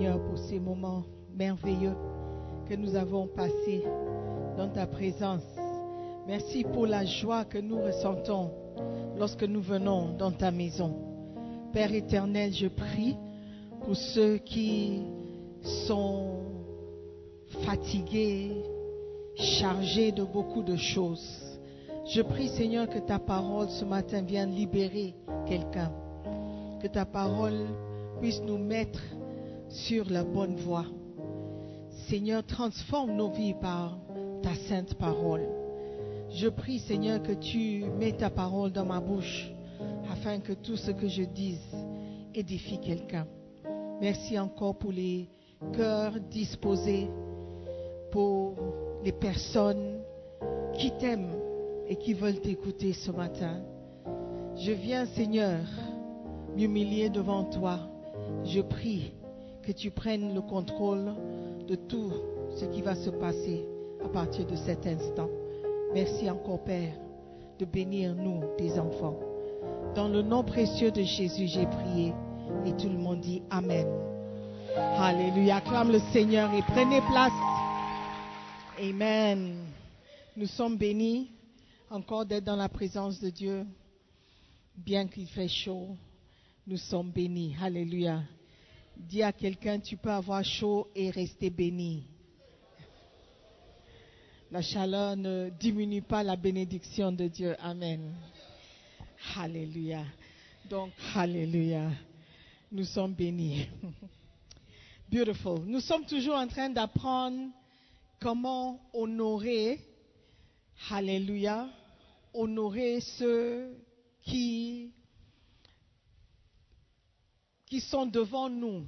Seigneur, pour ces moments merveilleux que nous avons passés dans ta présence. Merci pour la joie que nous ressentons lorsque nous venons dans ta maison. Père éternel, je prie pour ceux qui sont fatigués, chargés de beaucoup de choses. Je prie, Seigneur, que ta parole ce matin vienne libérer quelqu'un que ta parole puisse nous mettre sur la bonne voie. Seigneur, transforme nos vies par ta sainte parole. Je prie, Seigneur, que tu mets ta parole dans ma bouche afin que tout ce que je dise édifie quelqu'un. Merci encore pour les cœurs disposés, pour les personnes qui t'aiment et qui veulent t'écouter ce matin. Je viens, Seigneur, m'humilier devant toi. Je prie que tu prennes le contrôle de tout ce qui va se passer à partir de cet instant. Merci encore, Père, de bénir nous, tes enfants. Dans le nom précieux de Jésus, j'ai prié. Et tout le monde dit Amen. Alléluia. Acclame le Seigneur et prenez place. Amen. Nous sommes bénis encore d'être dans la présence de Dieu. Bien qu'il fait chaud, nous sommes bénis. Alléluia. Dis à quelqu'un, tu peux avoir chaud et rester béni. La chaleur ne diminue pas la bénédiction de Dieu. Amen. Alléluia. Donc, Alléluia. Nous sommes bénis. Beautiful. Nous sommes toujours en train d'apprendre comment honorer, Alléluia, honorer ceux qui, qui sont devant nous,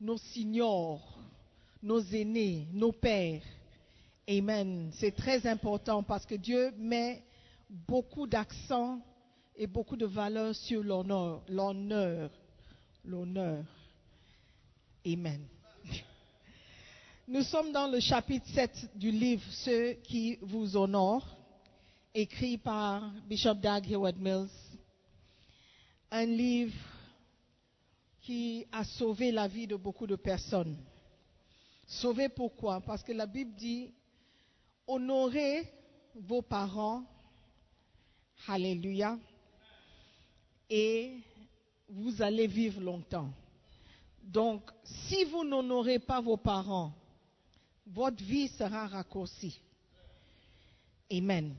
nos seniors, nos aînés, nos pères. Amen. C'est très important parce que Dieu met beaucoup d'accent et beaucoup de valeur sur l'honneur, l'honneur, l'honneur. Amen. Nous sommes dans le chapitre 7 du livre Ceux qui vous honorent, écrit par Bishop Doug Heward Mills. Un livre qui a sauvé la vie de beaucoup de personnes. Sauvé pourquoi? Parce que la Bible dit, honorez vos parents, Alléluia, et vous allez vivre longtemps. Donc, si vous n'honorez pas vos parents, votre vie sera raccourcie. Amen.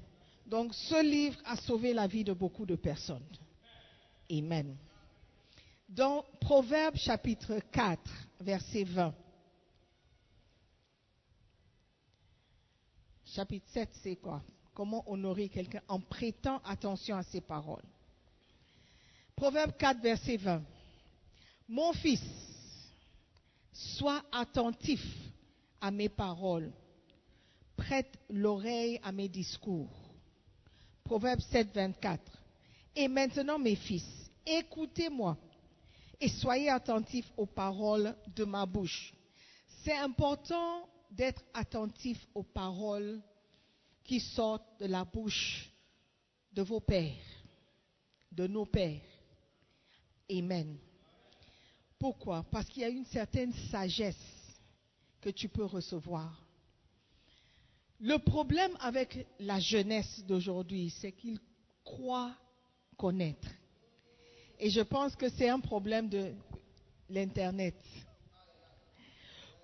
Donc, ce livre a sauvé la vie de beaucoup de personnes. Amen. Dans Proverbe chapitre 4, verset 20. Chapitre 7, c'est quoi? Comment honorer quelqu'un en prêtant attention à ses paroles. Proverbe 4, verset 20. Mon fils, sois attentif à mes paroles. Prête l'oreille à mes discours. Proverbe 7, 24. Et maintenant, mes fils, écoutez-moi et soyez attentifs aux paroles de ma bouche. C'est important d'être attentif aux paroles qui sortent de la bouche de vos pères, de nos pères. Amen. Pourquoi? Parce qu'il y a une certaine sagesse que tu peux recevoir. Le problème avec la jeunesse d'aujourd'hui, c'est qu'ils croient connaître. Et je pense que c'est un problème de l'Internet.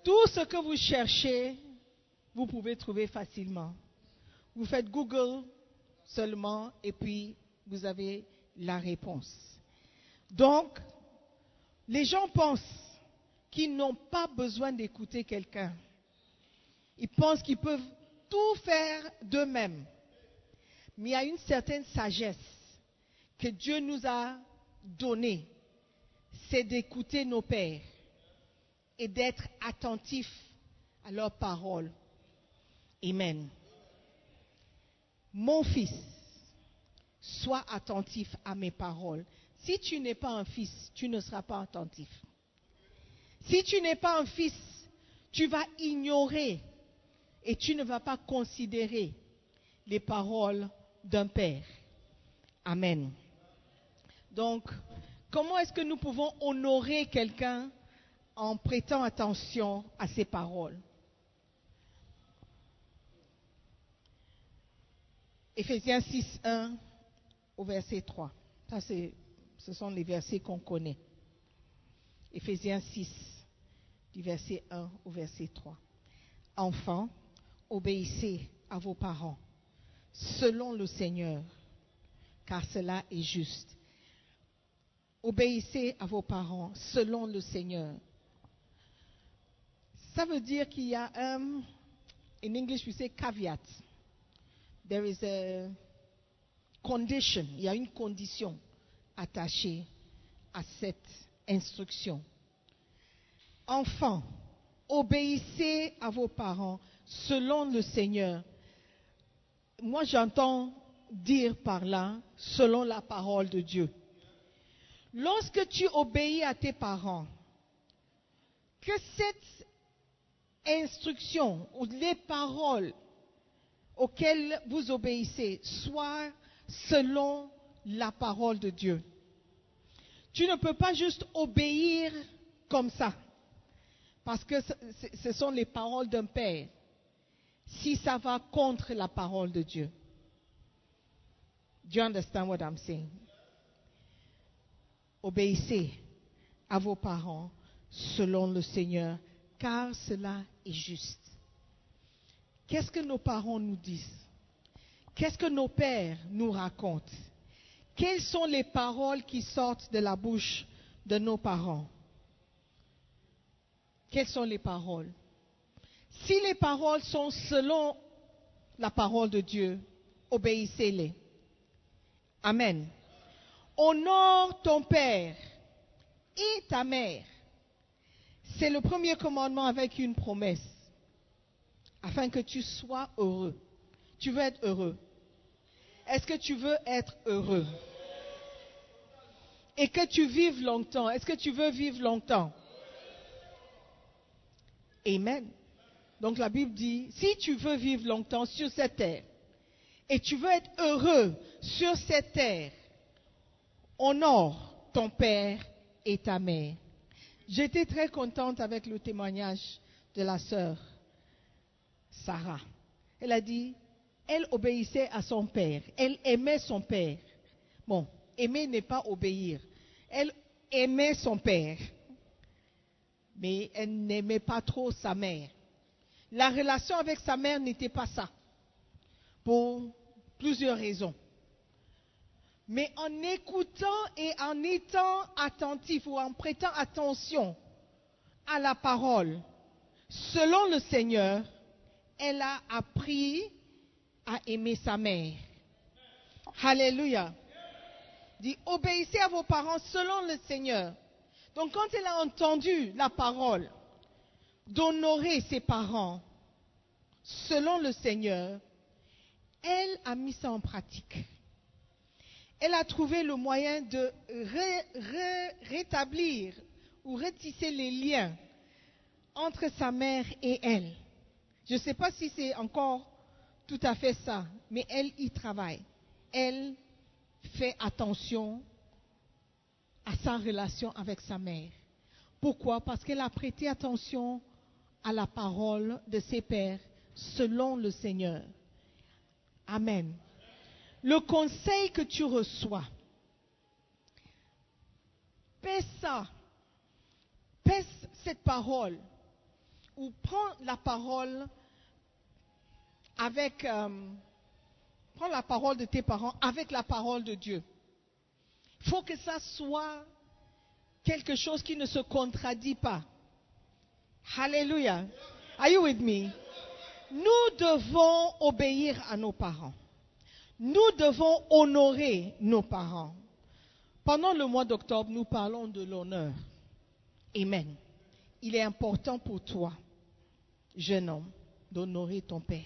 Tout ce que vous cherchez, vous pouvez trouver facilement. Vous faites Google seulement et puis vous avez la réponse. Donc, les gens pensent qu'ils n'ont pas besoin d'écouter quelqu'un. Ils pensent qu'ils peuvent tout faire d'eux-mêmes. Mais il y a une certaine sagesse que Dieu nous a donnée, c'est d'écouter nos pères et d'être attentifs à leurs paroles. Amen. Mon fils, sois attentif à mes paroles. Si tu n'es pas un fils, tu ne seras pas attentif. Si tu n'es pas un fils, tu vas ignorer et tu ne vas pas considérer les paroles d'un père. Amen. Donc, comment est-ce que nous pouvons honorer quelqu'un en prêtant attention à ses paroles? Éphésiens 6, 1 au verset 3. Ça, ce sont les versets qu'on connaît. Éphésiens 6, du verset 1 au verset 3. Enfants, obéissez à vos parents, selon le Seigneur, car cela est juste. Obéissez à vos parents, selon le Seigneur. Ça veut dire qu'il y a un, in English we caveat. There is a condition, il y a une condition attachée à cette instruction. Enfants, obéissez à vos parents selon le Seigneur. Moi, j'entends dire par là, selon la parole de Dieu. Lorsque tu obéis à tes parents, que cette instruction ou les paroles auxquelles vous obéissez soient selon la parole de Dieu. Tu ne peux pas juste obéir comme ça, parce que ce sont les paroles d'un père, si ça va contre la parole de Dieu. Do you understand what I'm saying? Obéissez à vos parents selon le Seigneur, car cela est juste. Qu'est-ce que nos parents nous disent? Qu'est-ce que nos pères nous racontent? Quelles sont les paroles qui sortent de la bouche de nos parents? Quelles sont les paroles? Si les paroles sont selon la parole de Dieu, obéissez-les. Amen. Honore ton père et ta mère. C'est le premier commandement avec une promesse, afin que tu sois heureux. Tu veux être heureux. Est-ce que tu veux être heureux? Et que tu vives longtemps. Est-ce que tu veux vivre longtemps? Amen. Donc la Bible dit, si tu veux vivre longtemps sur cette terre, et tu veux être heureux sur cette terre, honore ton père et ta mère. J'étais très contente avec le témoignage de la sœur Sarah. Elle a dit, elle obéissait à son père, elle aimait son père. Bon, aimer n'est pas obéir. Elle aimait son père, mais elle n'aimait pas trop sa mère. La relation avec sa mère n'était pas ça, pour plusieurs raisons. Mais en écoutant et en étant attentif ou en prêtant attention à la parole, selon le Seigneur, elle a appris à aimer sa mère. Alléluia. Dit, obéissez à vos parents selon le Seigneur. Donc quand elle a entendu la parole d'honorer ses parents selon le Seigneur, elle a mis ça en pratique. Elle a trouvé le moyen de rétablir ou retisser les liens entre sa mère et elle. Je ne sais pas si c'est encore tout à fait ça, mais elle y travaille. Elle fait attention à sa relation avec sa mère. Pourquoi? Parce qu'elle a prêté attention à la parole de ses pères selon le Seigneur. Amen. Le conseil que tu reçois, pèse ça, pèse cette parole, ou prends la parole avec, euh, prends la parole de tes parents avec la parole de Dieu. Il faut que ça soit quelque chose qui ne se contradit pas. Alléluia. Are you with me? Nous devons obéir à nos parents. Nous devons honorer nos parents. Pendant le mois d'octobre, nous parlons de l'honneur. Amen. Il est important pour toi, jeune homme, d'honorer ton père.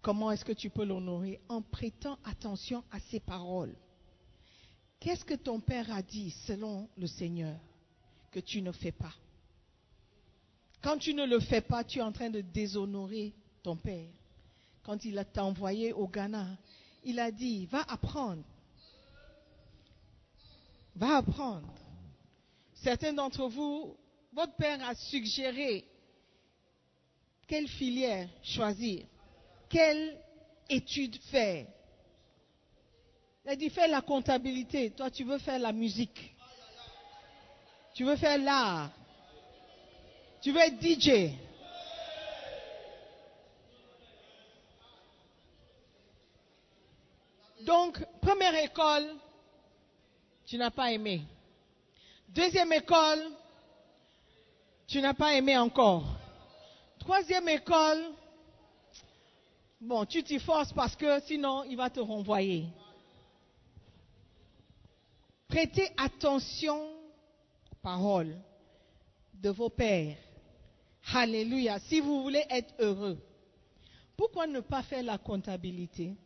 Comment est-ce que tu peux l'honorer? En prêtant attention à ses paroles. Qu'est-ce que ton père a dit selon le Seigneur que tu ne fais pas? Quand tu ne le fais pas, tu es en train de déshonorer ton père. Quand il t'a envoyé au Ghana, il a dit, va apprendre. Va apprendre. Certains d'entre vous, votre père a suggéré quelle filière choisir, quelle étude faire. Il a dit, fais la comptabilité. Toi, tu veux faire la musique. Tu veux faire l'art. Tu veux être DJ. Donc, première école, tu n'as pas aimé. Deuxième école, tu n'as pas aimé encore. Troisième école, bon, tu t'y forces parce que sinon, il va te renvoyer. Prêtez attention aux paroles de vos pères. Alléluia. Si vous voulez être heureux, pourquoi ne pas faire la comptabilité?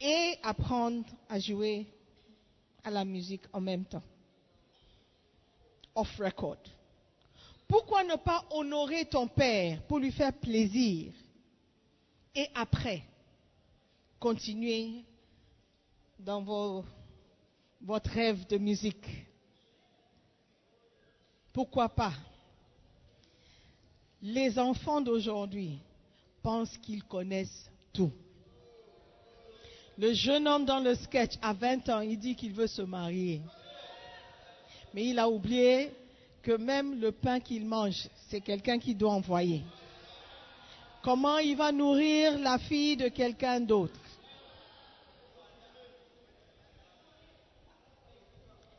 Et apprendre à jouer à la musique en même temps? Off record. Pourquoi ne pas honorer ton père pour lui faire plaisir et après continuer dans vos, votre rêve de musique? Pourquoi pas? Les enfants d'aujourd'hui pensent qu'ils connaissent tout. Le jeune homme dans le sketch, à 20 ans, il dit qu'il veut se marier. Mais il a oublié que même le pain qu'il mange, c'est quelqu'un qui doit envoyer. Comment il va nourrir la fille de quelqu'un d'autre?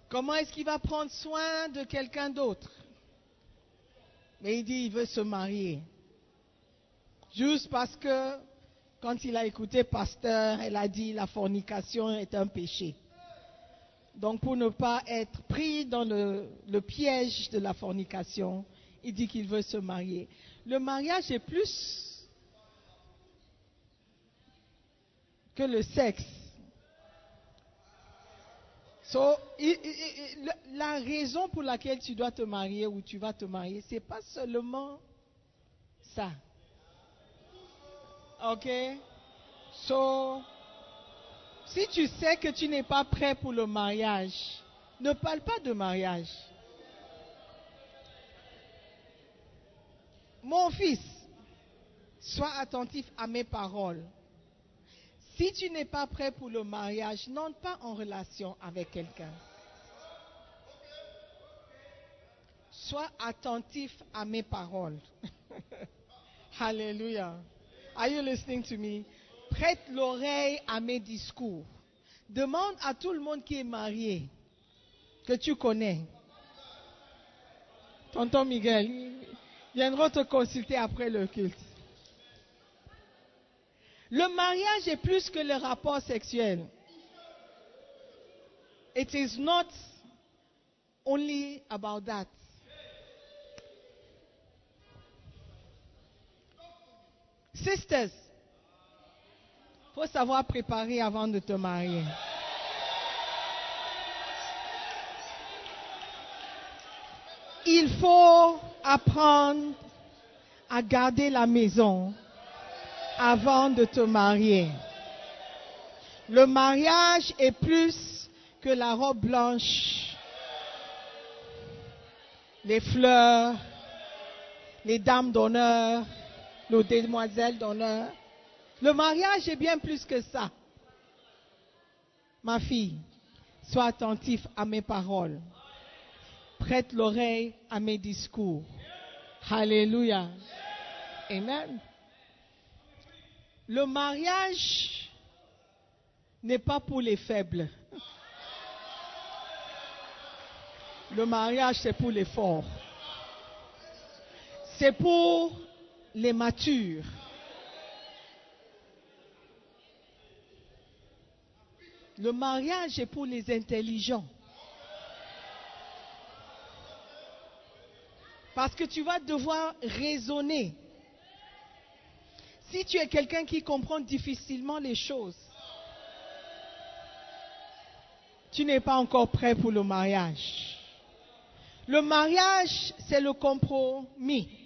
Comment est-ce qu'il va prendre soin de quelqu'un d'autre? Mais il dit il veut se marier. Juste parce que quand il a écouté pasteur, elle a dit la fornication est un péché. Donc pour ne pas être pris dans le, piège de la fornication, il dit qu'il veut se marier. Le mariage est plus que le sexe. So, la- raison pour laquelle tu dois te marier ou tu vas te marier, c'est pas seulement ça. Ok? So, si tu sais que tu n'es pas prêt pour le mariage, ne parle pas de mariage. Mon fils, sois attentif à mes paroles. Si tu n'es pas prêt pour le mariage, n'entre pas en relation avec quelqu'un. Sois attentif à mes paroles. Alléluia. Are you listening to me? Prête l'oreille à mes discours. Demande à tout le monde qui est marié, que tu connais. Tonton Miguel, ils viendront te consulter après le culte. Le mariage est plus que le rapport sexuel. It is not only about that. Sisters, faut savoir préparer avant de te marier. Il faut apprendre à garder la maison avant de te marier. Le mariage est plus que la robe blanche, les fleurs, les dames d'honneur, nos demoiselles d'honneur. Le mariage est bien plus que ça. Ma fille, sois attentif à mes paroles. Prête l'oreille à mes discours. Alléluia. Amen. Le mariage n'est pas pour les faibles. Le mariage, c'est pour les forts. C'est pour les matures. Le mariage est pour les intelligents. Parce que tu vas devoir raisonner. Si tu es quelqu'un qui comprend difficilement les choses, tu n'es pas encore prêt pour le mariage. Le mariage, c'est le compromis.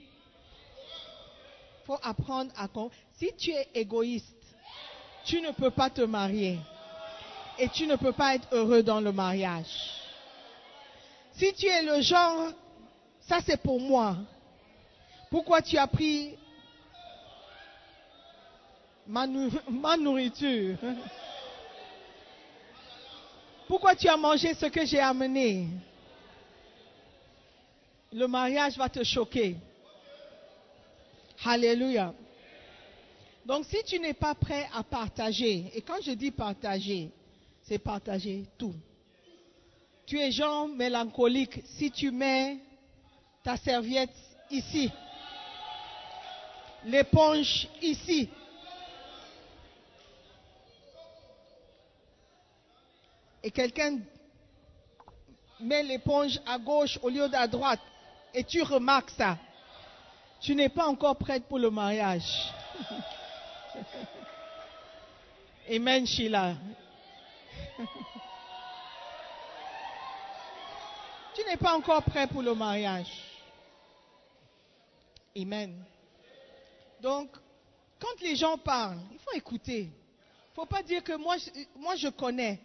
Apprendre à... Si tu es égoïste, tu ne peux pas te marier. Et tu ne peux pas être heureux dans le mariage. Si tu es le genre, ça c'est pour moi. Pourquoi tu as pris ma nourriture? Pourquoi tu as mangé ce que j'ai amené? Le mariage va te choquer. Alléluia. Donc si tu n'es pas prêt à partager, et quand je dis partager, c'est partager tout. Tu es genre mélancolique si tu mets ta serviette ici, l'éponge ici. Et quelqu'un met l'éponge à gauche au lieu d'à droite. Et tu remarques ça. Tu n'es pas encore prête pour le mariage. Amen, Sheila. tu n'es pas encore prêt pour le mariage. Amen. Donc, quand les gens parlent, il faut écouter. Il ne faut pas dire que moi, moi je connais.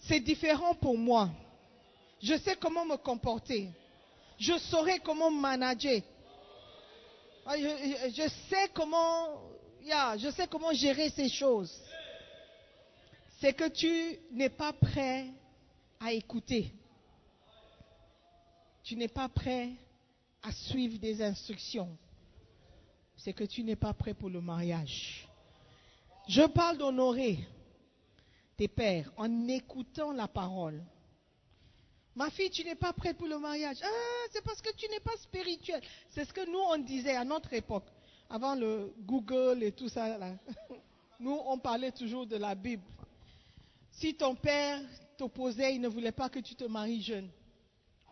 C'est différent pour moi. Je sais comment me comporter. Je saurai comment manager. Ah, je, sais comment, je sais comment gérer ces choses. C'est que tu n'es pas prêt à écouter. Tu n'es pas prêt à suivre des instructions. C'est que tu n'es pas prêt pour le mariage. Je parle d'honorer tes pères en écoutant la parole. Ma fille, tu n'es pas prête pour le mariage. Ah, c'est parce que tu n'es pas spirituel. C'est ce que nous, on disait à notre époque, avant le Google et tout ça. Nous, on parlait toujours de la Bible. Si ton père t'opposait, il ne voulait pas que tu te maries jeune,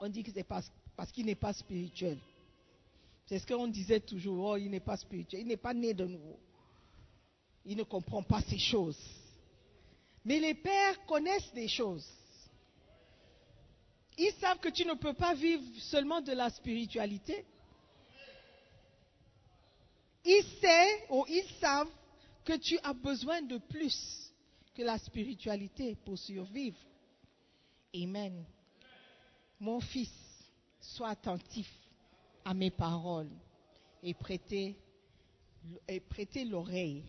on dit que c'est parce, parce qu'il n'est pas spirituel. C'est ce qu'on disait toujours. Oh, il n'est pas spirituel. Il n'est pas né de nouveau. Il ne comprend pas ces choses. Mais les pères connaissent des choses. Ils savent que tu ne peux pas vivre seulement de la spiritualité. Ils savent ou ils savent que tu as besoin de plus que la spiritualité pour survivre. Amen. Mon fils, sois attentif à mes paroles et prêtez, et prêtez l'oreille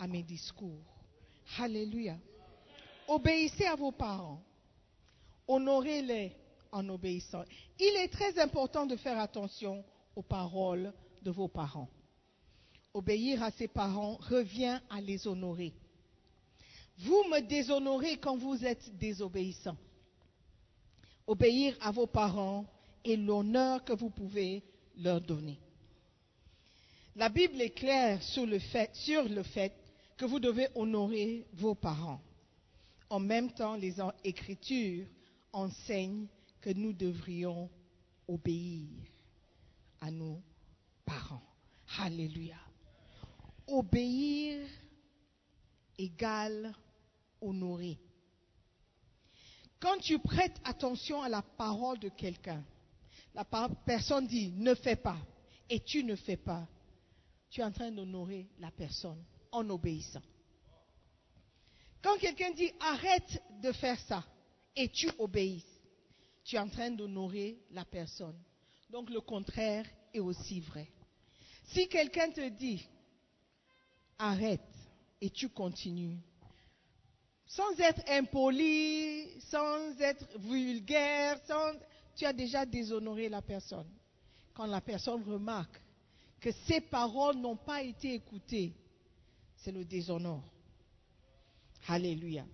à mes discours. Alléluia. Obéissez à vos parents. Honorez-les en obéissant. Il est très important de faire attention aux paroles de vos parents. Obéir à ses parents revient à les honorer. Vous me déshonorez quand vous êtes désobéissant. Obéir à vos parents est l'honneur que vous pouvez leur donner. La Bible est claire sur le fait, sur le fait que vous devez honorer vos parents. En même temps, les Écritures enseignent que nous devrions obéir à nos parents. Alléluia. Obéir égale honorer. Quand tu prêtes attention à la parole de quelqu'un, la personne dit ne fais pas et tu ne fais pas, tu es en train d'honorer la personne en obéissant. Quand quelqu'un dit arrête de faire ça et tu obéis, tu es en train d'honorer la personne. Donc le contraire est aussi vrai. Si quelqu'un te dit, arrête, et tu continues, sans être impoli, sans être vulgaire, sans, tu as déjà déshonoré la personne. Quand la personne remarque que ses paroles n'ont pas été écoutées, c'est le déshonneur. Alléluia.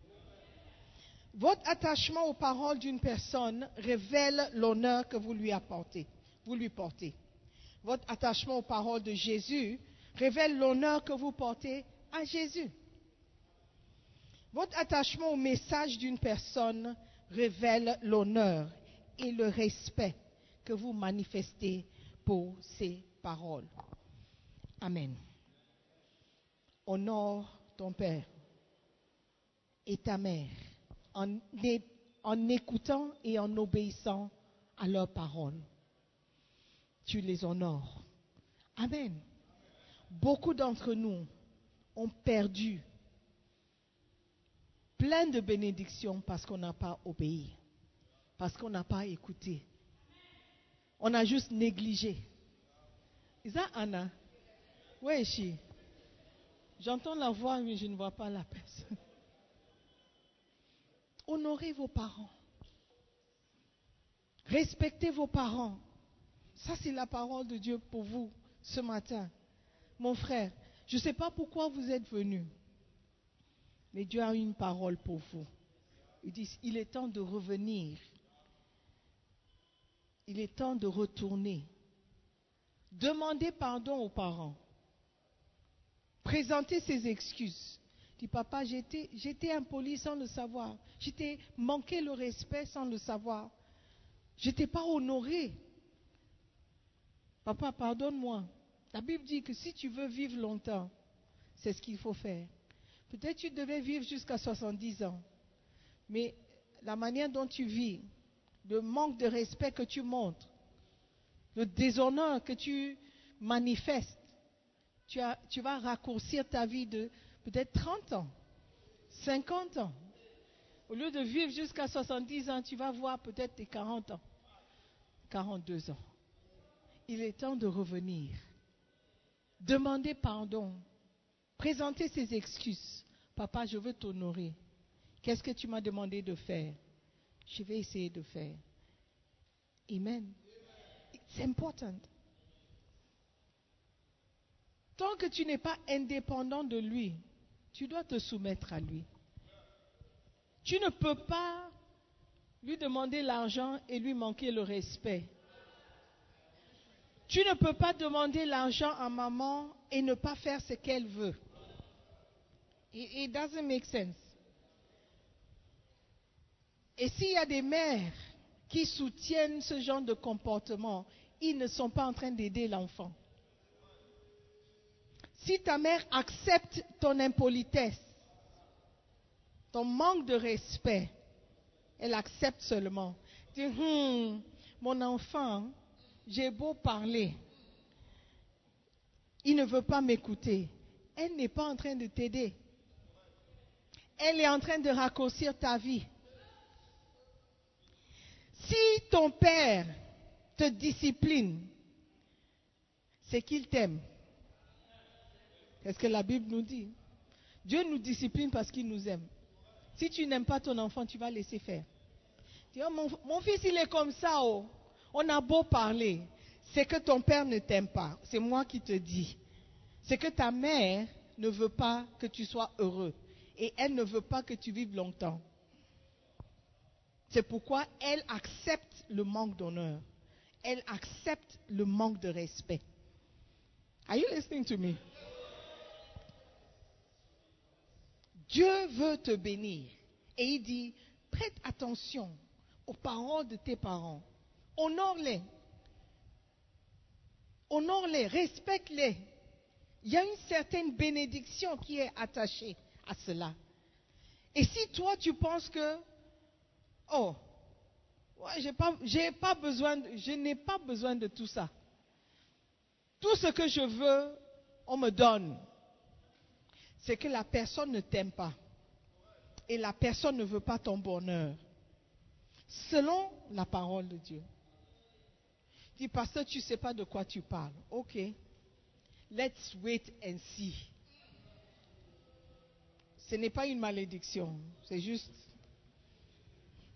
Votre attachement aux paroles d'une personne révèle l'honneur que vous lui apportez, vous lui portez. Votre attachement aux paroles de Jésus révèle l'honneur que vous portez à Jésus. Votre attachement au message d'une personne révèle l'honneur et le respect que vous manifestez pour ses paroles. Amen. Honore ton Père et ta mère en, écoutant et en obéissant à leurs paroles. Tu les honores. Amen. Beaucoup d'entre nous ont perdu plein de bénédictions parce qu'on n'a pas obéi, parce qu'on n'a pas écouté. On a juste négligé. Is that Anna? Is she? J'entends la voix, mais je ne vois pas la personne. Honorez vos parents. Respectez vos parents. Ça, c'est la parole de Dieu pour vous ce matin. Mon frère, je ne sais pas pourquoi vous êtes venu, mais Dieu a une parole pour vous. Il dit, il est temps de revenir. Il est temps de retourner. Demandez pardon aux parents. Présentez ses excuses. Dis, papa, j'étais impoli sans le savoir. J'étais manqué le respect sans le savoir. Je n'étais pas honoré. Papa, pardonne-moi. La Bible dit que si tu veux vivre longtemps, c'est ce qu'il faut faire. Peut-être tu devais vivre jusqu'à 70 ans. Mais la manière dont tu vis, le manque de respect que tu montres, le déshonneur que tu manifestes, tu, tu vas raccourcir ta vie de peut-être 30 ans, 50 ans. Au lieu de vivre jusqu'à 70 ans, tu vas voir peut-être tes 40 ans, 42 ans. Il est temps de revenir. Demandez pardon. Présentez ses excuses. Papa, je veux t'honorer. Qu'est-ce que tu m'as demandé de faire? Je vais essayer de faire. Amen. C'est important. Tant que tu n'es pas indépendant de lui, tu dois te soumettre à lui. Tu ne peux pas lui demander l'argent et lui manquer le respect. Tu ne peux pas demander l'argent à maman et ne pas faire ce qu'elle veut. It, doesn't make sense. Et s'il y a des mères qui soutiennent ce genre de comportement, ils ne sont pas en train d'aider l'enfant. Si ta mère accepte ton impolitesse, ton manque de respect, elle accepte seulement. Dis, hmm, mon enfant, j'ai beau parler, il ne veut pas m'écouter. Elle n'est pas en train de t'aider. Elle est en train de raccourcir ta vie. Si ton père te discipline, c'est qu'il t'aime. Qu'est-ce que la Bible nous dit? Dieu nous discipline parce qu'il nous aime. Si tu n'aimes pas ton enfant, tu vas laisser faire. Mon, mon, fils, il est comme ça. Oh. On a beau parler. C'est que ton père ne t'aime pas. C'est moi qui te dis. C'est que ta mère ne veut pas que tu sois heureux. Et elle ne veut pas que tu vives longtemps. C'est pourquoi elle accepte le manque d'honneur. Elle accepte le manque de respect. Are you listening to me? Dieu veut te bénir. Et il dit, prête attention aux paroles de tes parents. Honore-les. Honore-les, respecte-les. Il y a une certaine bénédiction qui est attachée à cela. Et si toi tu penses que, oh, je n'ai pas besoin de tout ça. Tout ce que je veux, on me donne c'est que la personne ne t'aime pas. Et la personne ne veut pas ton bonheur. Selon la parole de Dieu. Dis, pasteur, tu ne sais pas de quoi tu parles. Ok. let's wait and see. Ce n'est pas une malédiction, c'est juste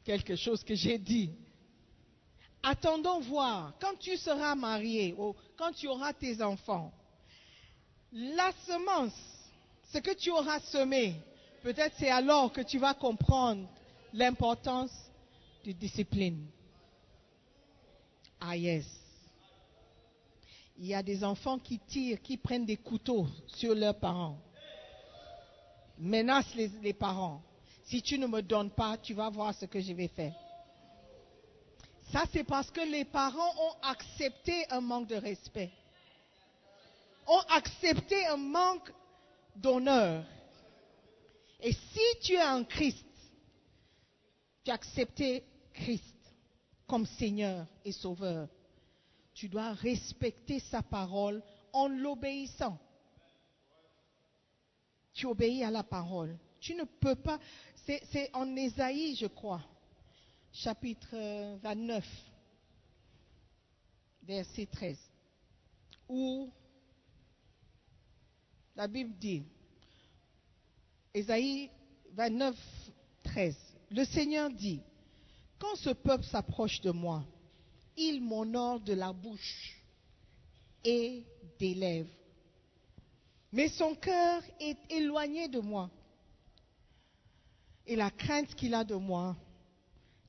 quelque chose que j'ai dit. Attendons voir, quand tu seras marié ou quand tu auras tes enfants, la semence, ce que tu auras semé, peut-être c'est alors que tu vas comprendre l'importance de discipline. Ah yes. Il y a des enfants qui tirent, qui prennent des couteaux sur leurs parents, menacent les, parents. Si tu ne me donnes pas, tu vas voir ce que je vais faire. Ça, c'est parce que les parents ont accepté un manque de respect, ont accepté un manque d'honneur. Et si tu es en Christ, tu as accepté Christ comme Seigneur et Sauveur, tu dois respecter sa parole en l'obéissant. Tu obéis à la parole. Tu ne peux pas. C'est en Ésaïe, je crois, chapitre 29, verset 13, où la Bible dit, Ésaïe 29, 13, le Seigneur dit, quand ce peuple s'approche de moi, il m'honore de la bouche et des lèvres. Mais son cœur est éloigné de moi. Et la crainte qu'il a de moi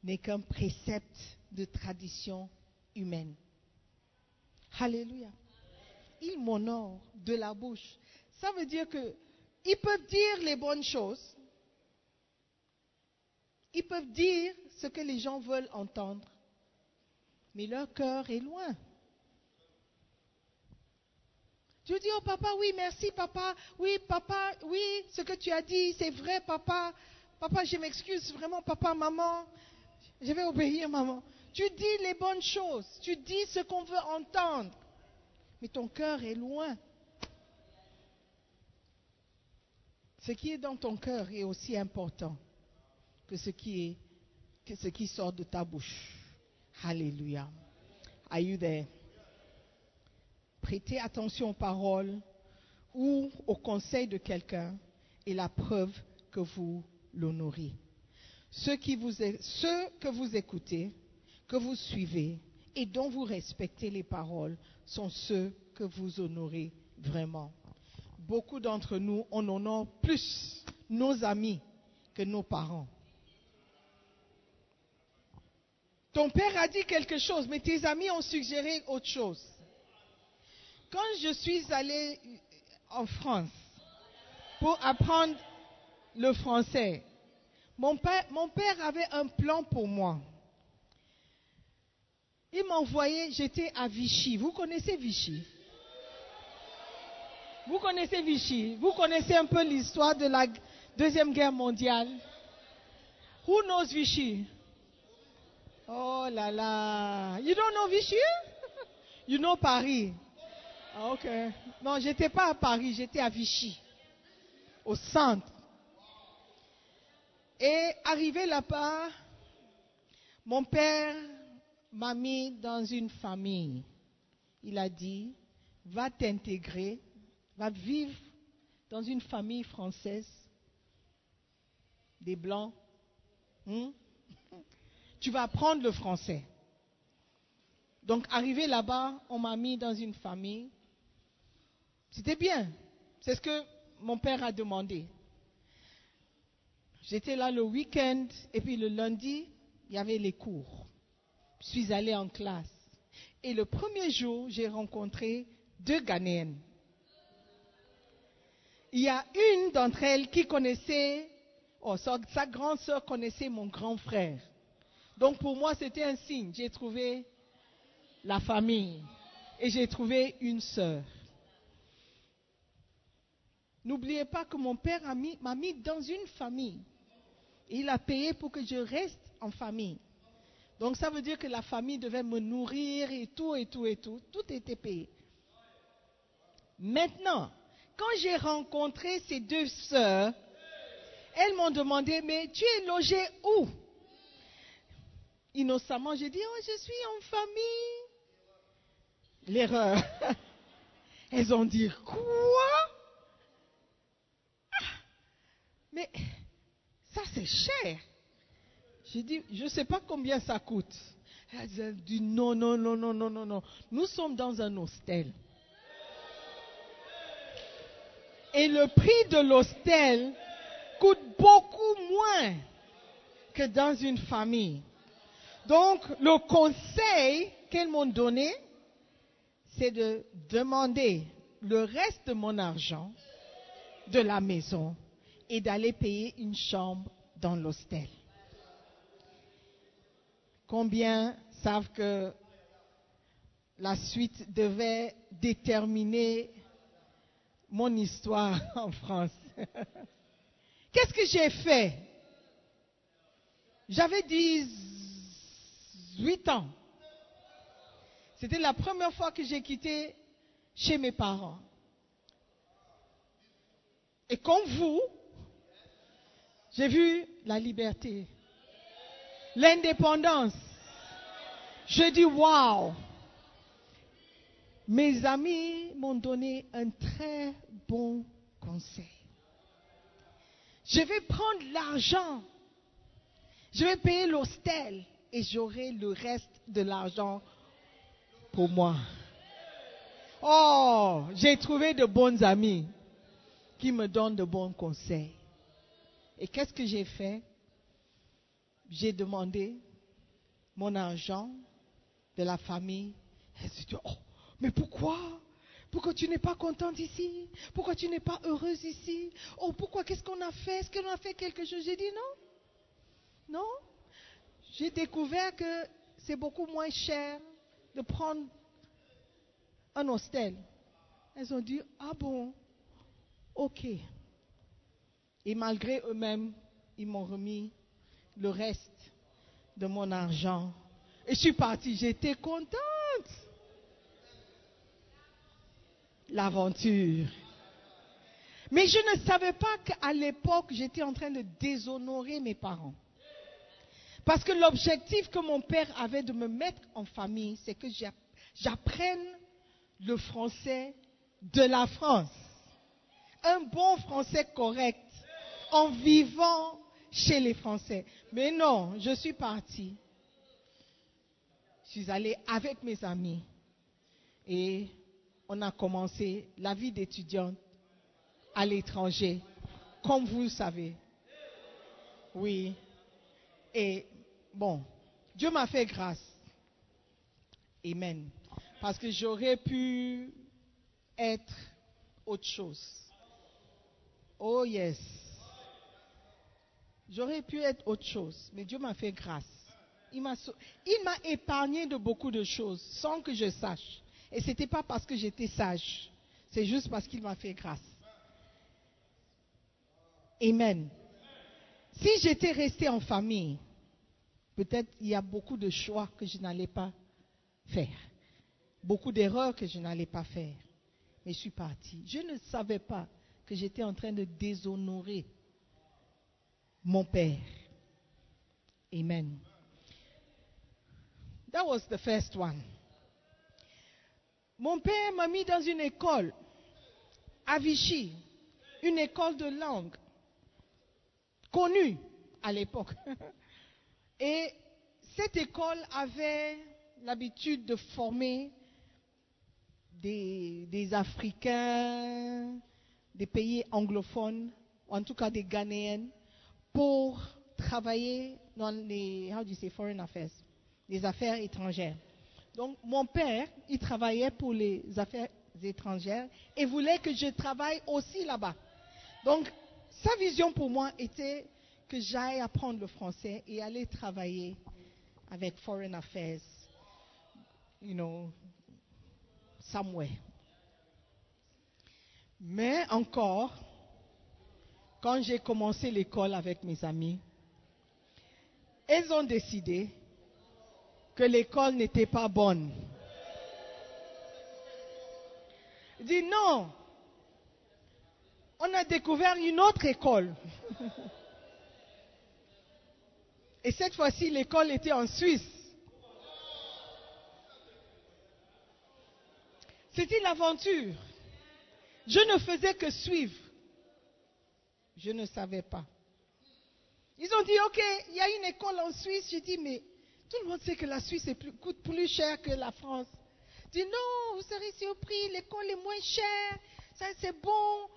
n'est qu'un précepte de tradition humaine. Alléluia. Il m'honore de la bouche. Ça veut dire que ils peuvent dire les bonnes choses. Ils peuvent dire ce que les gens veulent entendre. Mais leur cœur est loin. Tu dis, oh papa, oui, merci papa, oui papa, oui, ce que tu as dit, c'est vrai papa, papa, je m'excuse vraiment papa, maman, je vais obéir maman. Tu dis les bonnes choses, tu dis ce qu'on veut entendre, mais ton cœur est loin. Ce qui est dans ton cœur est aussi important que ce qui, sort de ta bouche. Alléluia. Are? Prêtez attention aux paroles ou au conseil de quelqu'un est la preuve que vous l'honorez. Ceux que vous écoutez, que vous suivez et dont vous respectez les paroles sont ceux que vous honorez vraiment. Beaucoup d'entre nous, on honore plus nos amis que nos parents. Ton père a dit quelque chose, mais tes amis ont suggéré autre chose. Quand je suis allée en France pour apprendre le français, mon père, mon père avait un plan pour moi. Il m'envoyait, j'étais à Vichy. Vous connaissez Vichy? Vous connaissez Vichy Vous connaissez un peu l'histoire de la Deuxième Guerre mondiale Who knows Vichy? Oh là là. You don't know Vichy? You know Paris ah, ok. Non, j'étais pas à Paris, j'étais à Vichy, au centre. Et arrivé là-bas, mon père m'a mis dans une famille. Il a dit, va t'intégrer, va vivre dans une famille française, des blancs. Hmm? Tu vas apprendre le français. Donc, arrivé là-bas, on m'a mis dans une famille c'était bien. C'est ce que mon père a demandé. J'étais là le week-end et puis le lundi, il y avait les cours. Je suis allée en classe. Et le premier jour, j'ai rencontré deux Ghanéennes. Il y a une d'entre elles qui connaissait, oh, sa, grande sœur connaissait mon grand frère. Donc pour moi, c'était un signe. J'ai trouvé la famille et j'ai trouvé une sœur. N'oubliez pas que mon père m'a mis, dans une famille. il a payé pour que je reste en famille. Donc ça veut dire que la famille devait me nourrir et tout, et tout, et tout. Tout était payé. Maintenant, quand j'ai rencontré ces deux sœurs, elles m'ont demandé, mais tu es logé où? Innocemment, j'ai dit, oh, je suis en famille. L'erreur. Elles ont dit, quoi? Ah, Mais ça c'est cher. J'ai dit, je ne sais pas combien ça coûte. Elles ont dit, non, non, non, non, non, non, non. Nous sommes dans un hostel. Et le prix de l'hostel coûte beaucoup moins que dans une famille. Donc, le conseil qu'elles m'ont donné, c'est de demander le reste de mon argent de la maison et d'aller payer une chambre dans l'hostel. Combien savent que la suite devait déterminer mon histoire en France Qu'est-ce que j'ai fait? J'avais 18 ans. C'était la première fois que j'ai quitté chez mes parents. Et comme vous, j'ai vu la liberté, l'indépendance. Je dis waouh. Mes amis m'ont donné un très bon conseil. Je vais prendre l'argent, je vais payer l'hostel et j'aurai le reste de l'argent pour moi. Oh, j'ai trouvé de bons amis qui me donnent de bons conseils. Et qu'est-ce que j'ai fait? J'ai demandé mon argent de la famille. Mais pourquoi? Pourquoi tu n'es pas contente ici? Pourquoi tu n'es pas heureuse ici? Oh, pourquoi? Qu'est-ce qu'on a fait? Est-ce qu'on a fait quelque chose? J'ai dit non. Non. J'ai découvert que c'est beaucoup moins cher de prendre un hostel. Elles ont dit, ah bon, ok. Et malgré eux-mêmes, ils m'ont remis le reste de mon argent. Et je suis partie, j'étais contente. L'aventure. Mais je ne savais pas qu'à l'époque, j'étais en train de déshonorer mes parents. Parce que l'objectif que mon père avait de me mettre en famille, c'est que j'apprenne le français de la France. Un bon français correct en vivant chez les Français. Mais non, je suis partie. Je suis allée avec mes amis et on a commencé la vie d'étudiante à l'étranger, comme vous le savez. Oui. Et bon, Dieu m'a fait grâce. Amen. Parce que j'aurais pu être autre chose. Oh yes. J'aurais pu être autre chose, mais Dieu m'a fait grâce. Il m'a, il m'a épargné de beaucoup de choses sans que je sache. Et ce n'était pas parce que j'étais sage. C'est juste parce qu'il m'a fait grâce. Amen. Si j'étais resté en famille, peut-être il y a beaucoup de choix que je n'allais pas faire. Beaucoup d'erreurs que je n'allais pas faire. Mais je suis partie. Je ne savais pas que j'étais en train de déshonorer mon père. Amen. That was the first one. Mon père m'a mis dans une école à Vichy, une école de langue connue à l'époque. Et cette école avait l'habitude de former des, Africains, des pays anglophones, ou en tout cas des Ghanéens, pour travailler dans les, how do you say, foreign affairs, les affaires étrangères. Donc, mon père, il travaillait pour les affaires étrangères et voulait que je travaille aussi là-bas. Donc, sa vision pour moi était que j'aille apprendre le français et aller travailler avec Foreign Affairs, you know, somewhere. Mais encore, quand j'ai commencé l'école avec mes amis, elles ont décidé que l'école n'était pas bonne. Dit non, on a découvert une autre école. Et cette fois-ci, l'école était en Suisse. C'était l'aventure. Je ne faisais que suivre. Je ne savais pas. Ils ont dit, OK, il y a une école en Suisse. J'ai dit, mais tout le monde sait que la Suisse coûte plus cher que la France. Dit non, vous serez surpris, l'école est moins chère, ça c'est bon.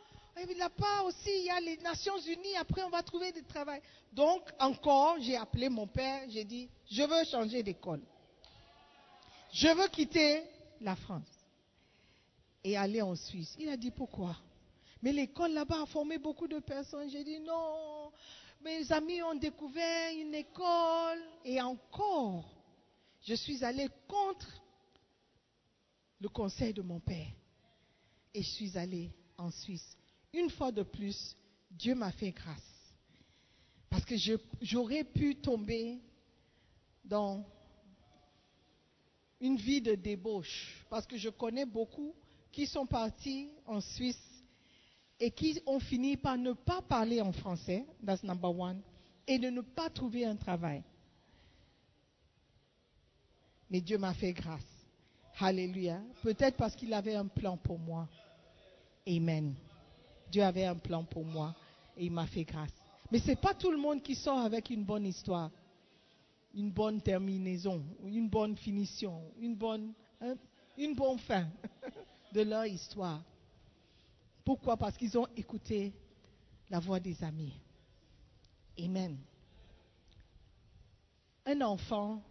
Là-bas aussi, il y a les Nations Unies, après on va trouver du travail. Donc, encore, j'ai appelé mon père, j'ai dit, je veux changer d'école. Je veux quitter la France et aller en Suisse. Il a dit, pourquoi? Mais l'école là-bas a formé beaucoup de personnes. J'ai dit, non, mes amis ont découvert une école. Et encore, je suis allé contre le conseil de mon père. Et je suis allé en Suisse. Une fois de plus, Dieu m'a fait grâce. Parce que j'aurais pu tomber dans une vie de débauche. Parce que je connais beaucoup qui sont partis en Suisse et qui ont fini par ne pas parler en français, that's number one, et de ne pas trouver un travail. Mais Dieu m'a fait grâce. Alléluia. Peut-être parce qu'il avait un plan pour moi. Amen. Dieu avait un plan pour moi et il m'a fait grâce. Mais ce n'est pas tout le monde qui sort avec une bonne histoire, une bonne terminaison, une bonne finition, une bonne, hein, une bonne fin de leur histoire. Pourquoi? Parce qu'ils ont écouté la voix des amis. Amen. Un enfant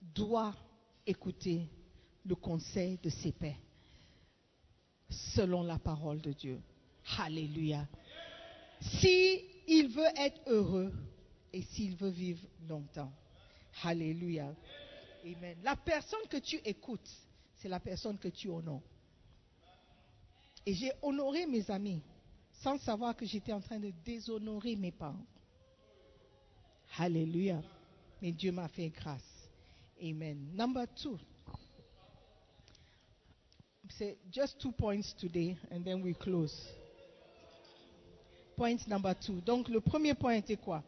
doit écouter le conseil de ses pères, selon la parole de Dieu. Alléluia. Si veut être heureux et s'il veut vivre longtemps. Alléluia. Amen. La personne que tu écoutes, c'est la personne que tu honores. Et j'ai honoré mes amis sans savoir que j'étais en train de déshonorer mes parents. Alléluia. Mais Dieu m'a fait grâce. Amen. Number two. Say just two points today and then we close. Point number two. Donc le premier point était quoi?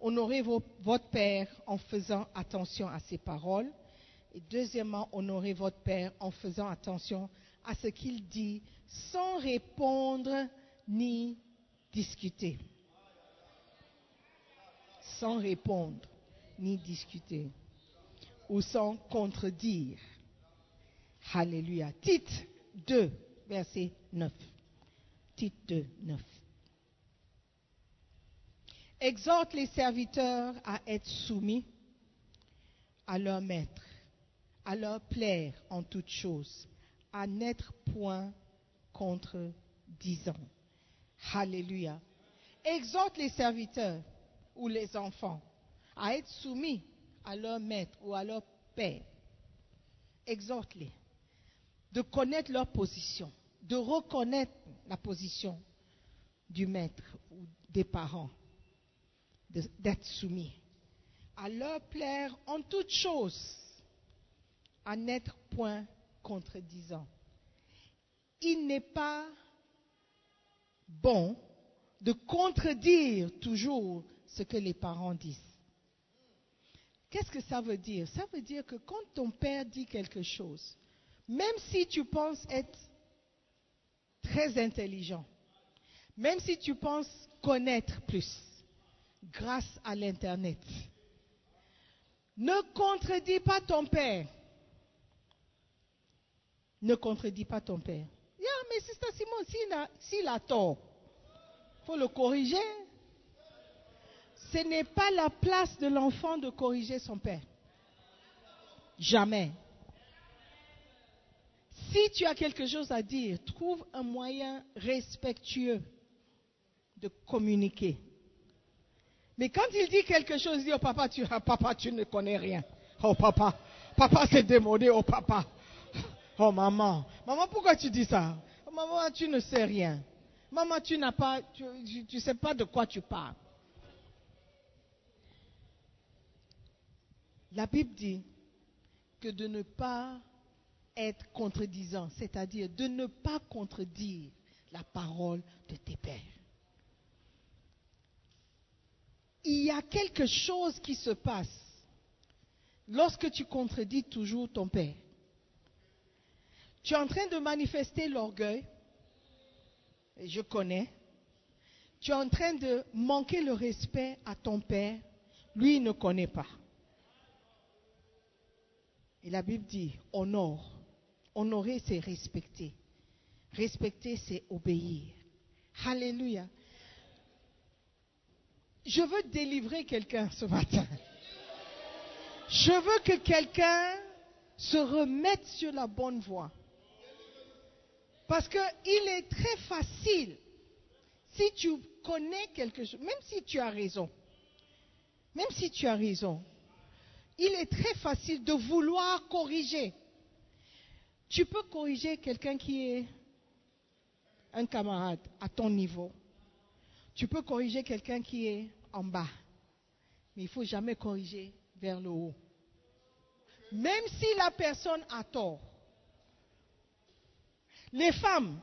Honorez votre Père en faisant attention à ses paroles. Et deuxièmement, honorez votre Père en faisant attention à ce qu'il dit sans répondre ni discuter. Sans répondre ni discuter. Ou sans contredire. Alléluia. Titre 2, verset 9. Titre 2, 9. Exhorte les serviteurs à être soumis à leur maître, à leur plaire en toutes choses, à n'être point contre disant. Alléluia. Exhorte les serviteurs ou les enfants à être soumis à leur maître ou à leur père. Exhorte-les de connaître leur position, de reconnaître la position du maître ou des parents, d'être soumis, à leur plaire en toutes choses, à n'être point contredisant il n'est pas bon de contredire toujours ce que les parents disent. Qu'est-ce que ça veut dire? Ça veut dire que quand ton père dit quelque chose, même si tu penses être très intelligent, même si tu penses connaître plus, grâce à l'Internet, ne contredis pas ton père. Ne contredis pas ton père mais Sister Simon, s'il a, tort, il faut le corriger. Ce n'est pas la place de l'enfant de corriger son père. Jamais. Si tu as quelque chose à dire, trouve un moyen respectueux de communiquer. Mais quand il dit quelque chose, il dit, oh papa, tu, ah, papa, tu ne connais rien. Oh papa, papa s'est démodé, oh papa. Oh maman, maman, pourquoi tu dis ça? Maman, tu ne sais rien. Maman, tu n'as pas, tu ne sais pas de quoi tu parles. La Bible dit que de ne pas être contredisant, c'est-à-dire de ne pas contredire la parole de tes pères. Il y a quelque chose qui se passe lorsque tu contredis toujours ton père. Tu es en train de manifester l'orgueil. je connais, tu es en train de manquer le respect à ton père, lui il ne connaît pas. Et la Bible dit, honore. Honorer, c'est respecter. Respecter, c'est obéir. Alléluia. Je veux délivrer quelqu'un ce matin. Je veux que quelqu'un se remette sur la bonne voie. Parce qu'il est très facile, si tu connais quelque chose, même si tu as raison, même si tu as raison, il est très facile de vouloir corriger. Tu peux corriger quelqu'un qui est un camarade à ton niveau. Tu peux corriger quelqu'un qui est en bas. Mais il ne faut jamais corriger vers le haut. Même si la personne a tort. Les femmes,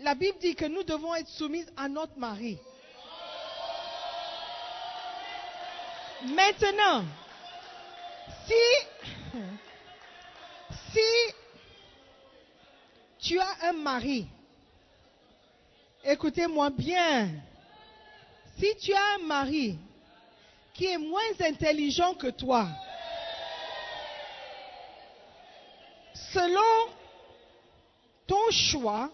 la Bible dit que nous devons être soumises à notre mari. Maintenant, si, si tu as un mari, écoutez-moi bien, si tu as un mari qui est moins intelligent que toi, selon ton choix,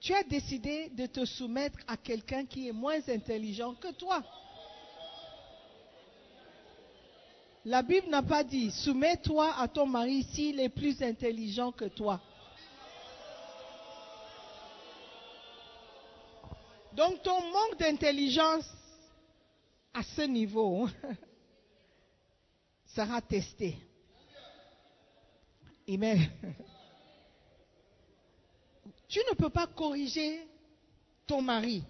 tu as décidé de te soumettre à quelqu'un qui est moins intelligent que toi. La Bible n'a pas dit, soumets-toi à ton mari s'il est plus intelligent que toi. Donc ton manque d'intelligence à ce niveau sera testé. Amen. Tu ne peux pas corriger ton mari.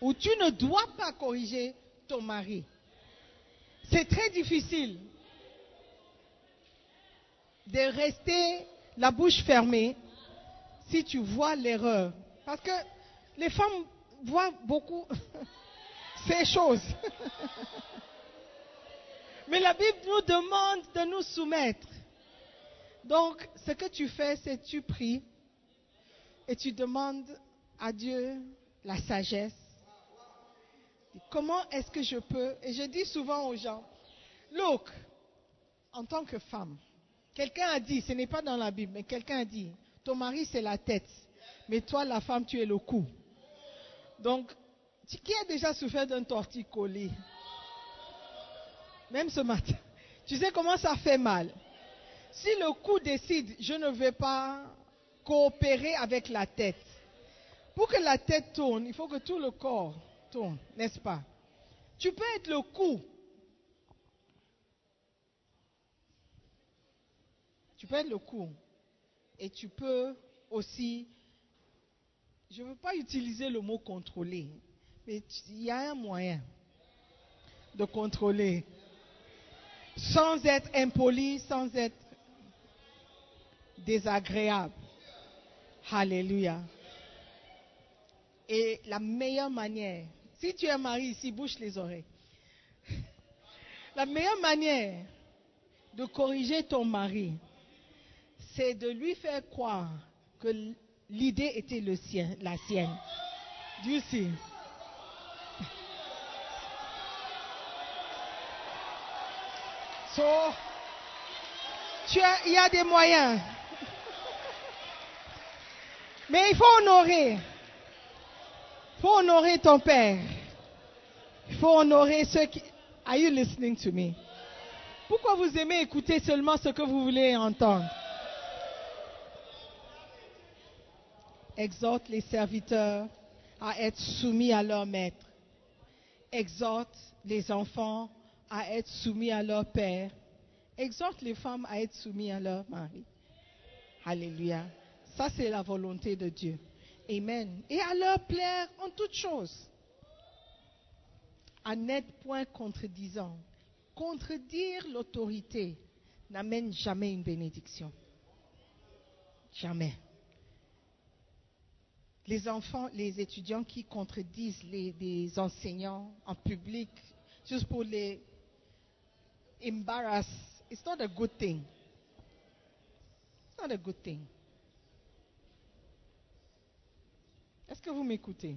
Ou tu ne dois pas corriger ton mari. C'est très difficile de rester la bouche fermée si tu vois l'erreur. Parce que les femmes voient beaucoup ces choses. Mais la Bible nous demande de nous soumettre. Donc, ce que tu fais, c'est tu pries et tu demandes à Dieu la sagesse. Comment est-ce que je peux Et je dis souvent aux gens, look, en tant que femme, quelqu'un a dit, ce n'est pas dans la Bible, mais quelqu'un a dit, ton mari c'est la tête, mais toi la femme tu es le cou. Donc, qui a déjà souffert d'un torticolis Même ce matin. Tu sais comment ça fait mal? Si le cou décide, je ne vais pas coopérer avec la tête. Pour que la tête tourne, il faut que tout le corps tourne, n'est-ce pas? Tu peux être le cou. Tu peux être le cou. Et tu peux aussi, je ne veux pas utiliser le mot contrôler, mais il y a un moyen de contrôler sans être impoli, sans être désagréable. Alléluia. Et la meilleure manière, si tu es marié ici, bouche les oreilles. La meilleure manière de corriger ton mari, c'est de lui faire croire que l'idée était le sien, la sienne. Dieu sait. So, il y a des moyens. Mais il faut honorer. Il faut honorer ton père. Il faut honorer ceux qui... Are you listening to me? Pourquoi vous aimez écouter seulement ce que vous voulez entendre? Exhorte les serviteurs à être soumis à leur maître. Exhorte les enfants à être soumis à leur père. Exhorte les femmes à être soumises à leur mari. Alléluia. Ça, c'est la volonté de Dieu. Amen. Et à leur plaire en toutes choses. À n'être point contredisant. Contredire l'autorité n'amène jamais une bénédiction. Jamais. Les enfants, les étudiants qui contredisent les, enseignants en public, juste pour les embarrass, it's not a good thing. It's not a good thing. Que vous m'écoutez?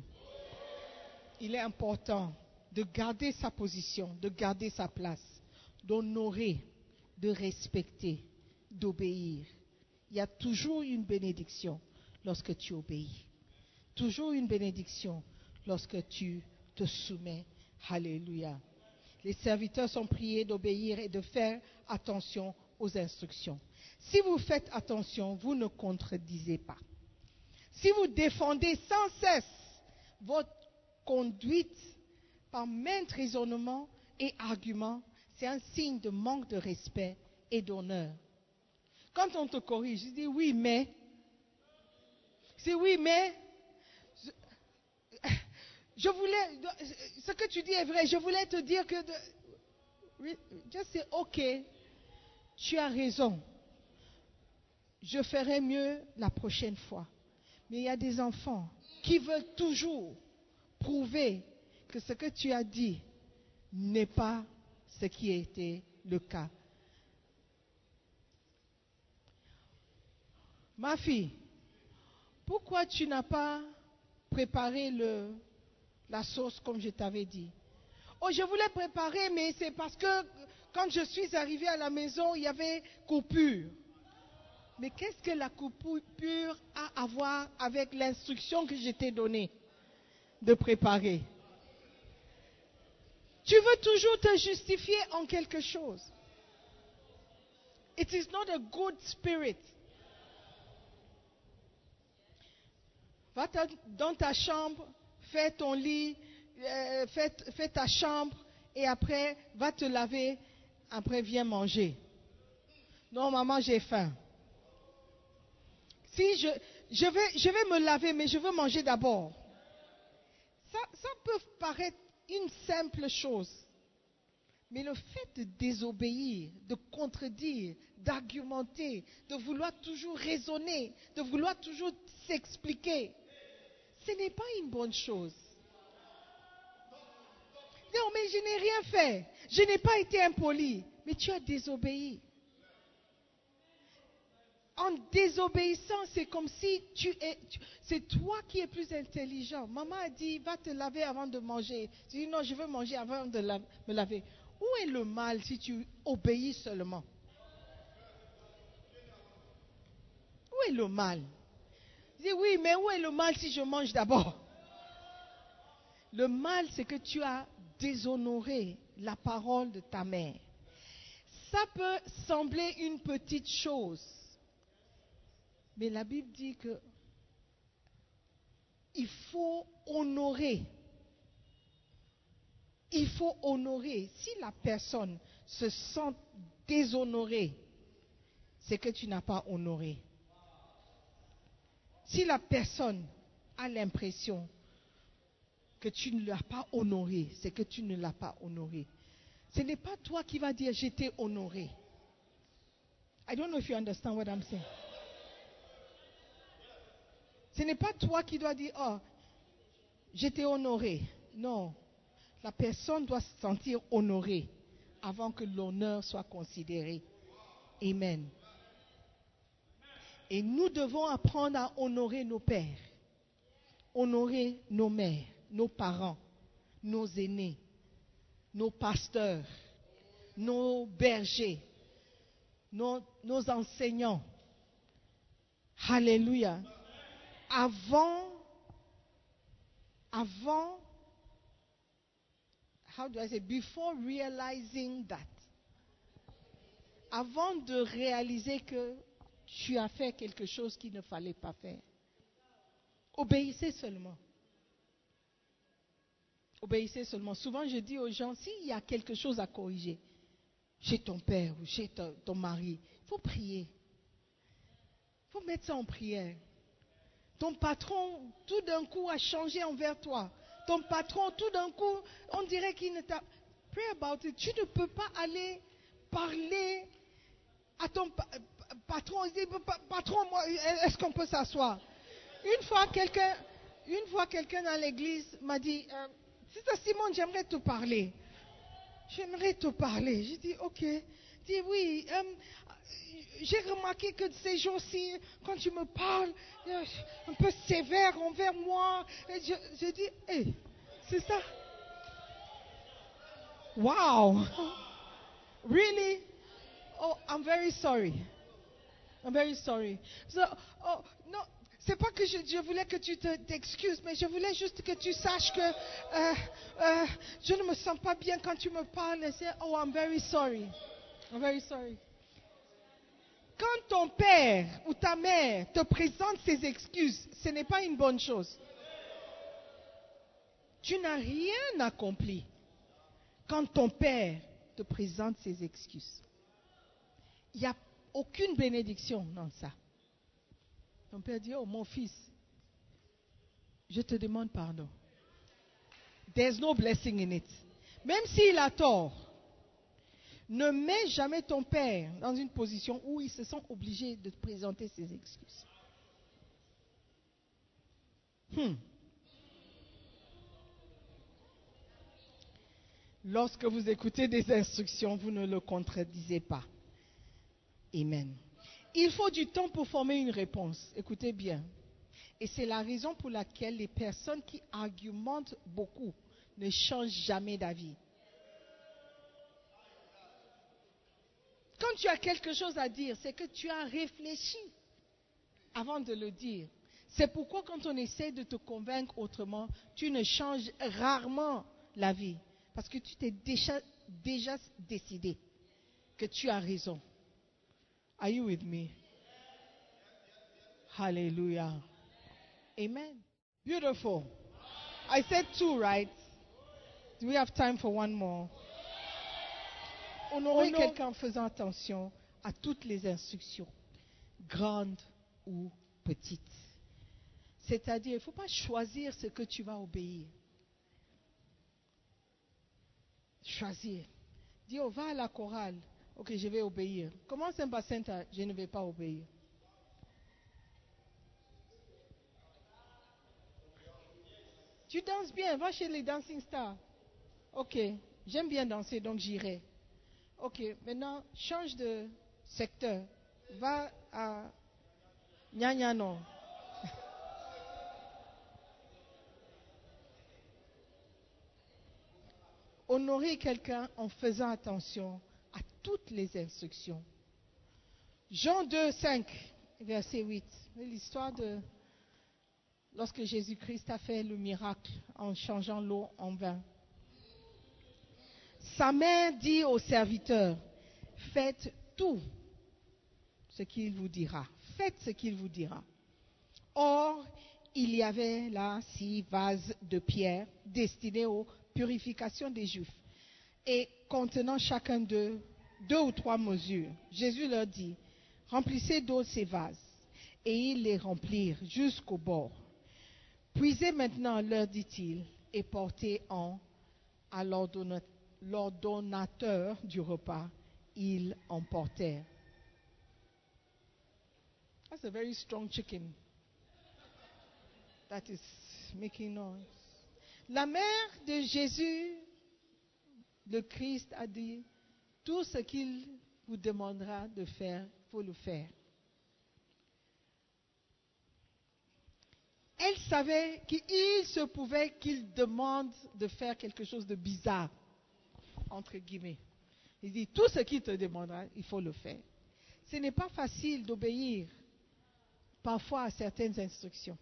Il est important de garder sa position, de garder sa place, d'honorer, de respecter, d'obéir. Il y a toujours une bénédiction lorsque tu obéis. Toujours une bénédiction lorsque tu te soumets. Alléluia. Les serviteurs sont priés d'obéir et de faire attention aux instructions. Si vous faites attention, vous ne contredisez pas. Si vous défendez sans cesse votre conduite par maintes raisonnements et arguments, c'est un signe de manque de respect et d'honneur. Quand on te corrige, je dis oui, mais. C'est oui, mais. Je voulais. Ce que tu dis est vrai. Je voulais te dire que. Je sais, ok. Tu as raison. Je ferai mieux la prochaine fois. Mais il y a des enfants qui veulent toujours prouver que ce que tu as dit n'est pas ce qui été le cas. Ma fille, pourquoi tu n'as pas préparé la sauce comme je t'avais dit? Oh, je voulais préparer, mais c'est parce que quand je suis arrivée à la maison, il y avait coupure. Mais qu'est-ce que la coupure a à voir avec l'instruction que je t'ai donnée de préparer? Tu veux toujours te justifier en quelque chose. It is not a good spirit. Va dans ta chambre, fais ton lit, euh, fais, fais, ta chambre et après va te laver, après viens manger. Non, maman, j'ai faim. Si je, vais, me laver, mais je veux manger d'abord. Ça peut paraître une simple chose. Mais le fait de désobéir, de contredire, d'argumenter, de vouloir toujours raisonner, de vouloir toujours s'expliquer, ce n'est pas une bonne chose. Non, mais je n'ai rien fait. Je n'ai pas été impoli. Mais tu as désobéi en désobéissant, c'est comme si tu es, c'est toi qui es plus intelligent. Maman a dit, va te laver avant de manger. Tu dis, non, je veux manger avant de me laver. Où est le mal si tu obéis seulement? Où est le mal? Je dis, oui, mais où est le mal si je mange d'abord? Le mal, c'est que tu as déshonoré la parole de ta mère. Ça peut sembler une petite chose, mais la Bible dit que il faut honorer. Il faut honorer. Si la personne se sent déshonorée, c'est que tu n'as pas honoré. Si la personne a l'impression que tu ne l'as pas honoré, c'est que tu ne l'as pas honoré. Ce n'est pas toi qui vas dire j'étais honoré. I don't know if you understand what I'm saying. Ce n'est pas toi qui dois dire, oh, j'étais honoré. Non. La personne doit se sentir honorée avant que l'honneur soit considéré. Amen. Et nous devons apprendre à honorer nos pères, honorer nos mères, nos parents, nos aînés, nos pasteurs, nos bergers, nos, enseignants. Alléluia avant, avant, how do I say, before realizing that, avant de réaliser que tu as fait quelque chose qu'il ne fallait pas faire, obéissez seulement. Obéissez seulement. Souvent, je dis aux gens, s'il y a quelque chose à corriger, chez ton père ou chez ton, ton mari, il faut prier. Il faut mettre ça en prière. Ton patron, tout d'un coup, a changé envers toi. Ton patron, tout d'un coup, on dirait qu'il ne t'a... Pray about it. Tu ne peux pas aller parler à ton patron et dire, patron, est-ce qu'on peut s'asseoir? Une fois, quelqu'un, une fois, quelqu'un dans l'église m'a dit, euh, Sister Simon, j'aimerais te parler. J'aimerais te parler. J'ai dit, ok. Il dit, oui, euh, j'ai remarqué que ces jours-ci, quand tu me parles, un peu sévère envers moi, et je, dis, hé, c'est ça. Wow. Really? Oh, I'm very sorry. I'm very sorry. So, oh, non, c'est pas que je, voulais que tu te- t'excuses, mais je voulais juste que tu saches que euh, euh, je ne me sens pas bien quand tu me parles. Oh, I'm very sorry. I'm very sorry. Quand ton père ou ta mère te présente ses excuses, ce n'est pas une bonne chose. Tu n'as rien accompli quand ton père te présente ses excuses. Il n'y a aucune bénédiction dans ça. Ton père dit, oh mon fils, je te demande pardon. There's no blessing in it. Même s'il a tort, ne mets jamais ton père dans une position où il se sent obligé de te présenter ses excuses. Hmm. Lorsque vous écoutez des instructions, vous ne le contredisez pas. Amen. Il faut du temps pour former une réponse. Écoutez bien. Et c'est la raison pour laquelle les personnes qui argumentent beaucoup ne changent jamais d'avis. Quand tu as quelque chose à dire, c'est que tu as réfléchi avant de le dire. C'est pourquoi quand on essaie de te convaincre autrement, tu ne changes rarement la vie. Parce que tu t'es déjà, déjà décidé que tu as raison. Are you with me? Hallelujah. Amen. Beautiful. I said two, right? Do we have time for one more? Honorer Honor- quelqu'un en faisant attention à toutes les instructions, grandes ou petites. C'est-à-dire, il ne faut pas choisir ce que tu vas obéir. Choisir. Dis, oh, va à la chorale. Ok, je vais obéir. Commence un bassin, je ne vais pas obéir. Tu danses bien, va chez les dancing stars. Ok, j'aime bien danser, donc j'irai. Ok, maintenant, change de secteur. Va à Nyanyano. Honorer quelqu'un en faisant attention à toutes les instructions. Jean 2, 5, verset 8. L'histoire de lorsque Jésus-Christ a fait le miracle en changeant l'eau en vin. Sa mère dit aux serviteurs, faites tout ce qu'il vous dira. Faites ce qu'il vous dira. Or, il y avait là six vases de pierre destinés aux purifications des Juifs et contenant chacun d'eux deux ou trois mesures. Jésus leur dit, remplissez d'eau ces vases. Et ils les remplirent jusqu'au bord. Puisez maintenant, leur dit-il, et portez en à l'ordonnateur du repas. Ils emportèrent. That's a very strong chicken. That is making noise. La mère de Jésus, le Christ, a dit, tout ce qu'il vous demandera de faire, il faut le faire. Elle savait qu'il se pouvait qu'il demande de faire quelque chose de bizarre, entre guillemets. Il dit, tout ce qu'il te demandera, il faut le faire. Ce n'est pas facile d'obéir parfois à certaines instructions,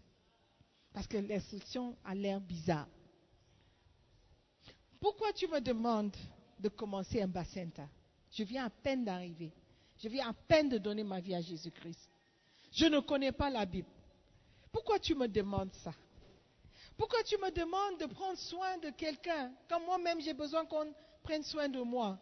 parce que l'instruction a l'air bizarre. Pourquoi tu me demandes de commencer un bassin Je viens à peine d'arriver. Je viens à peine de donner ma vie à Jésus-Christ. Je ne connais pas la Bible. Pourquoi tu me demandes ça? Pourquoi tu me demandes de prendre soin de quelqu'un quand moi-même j'ai besoin qu'on prenne soin de moi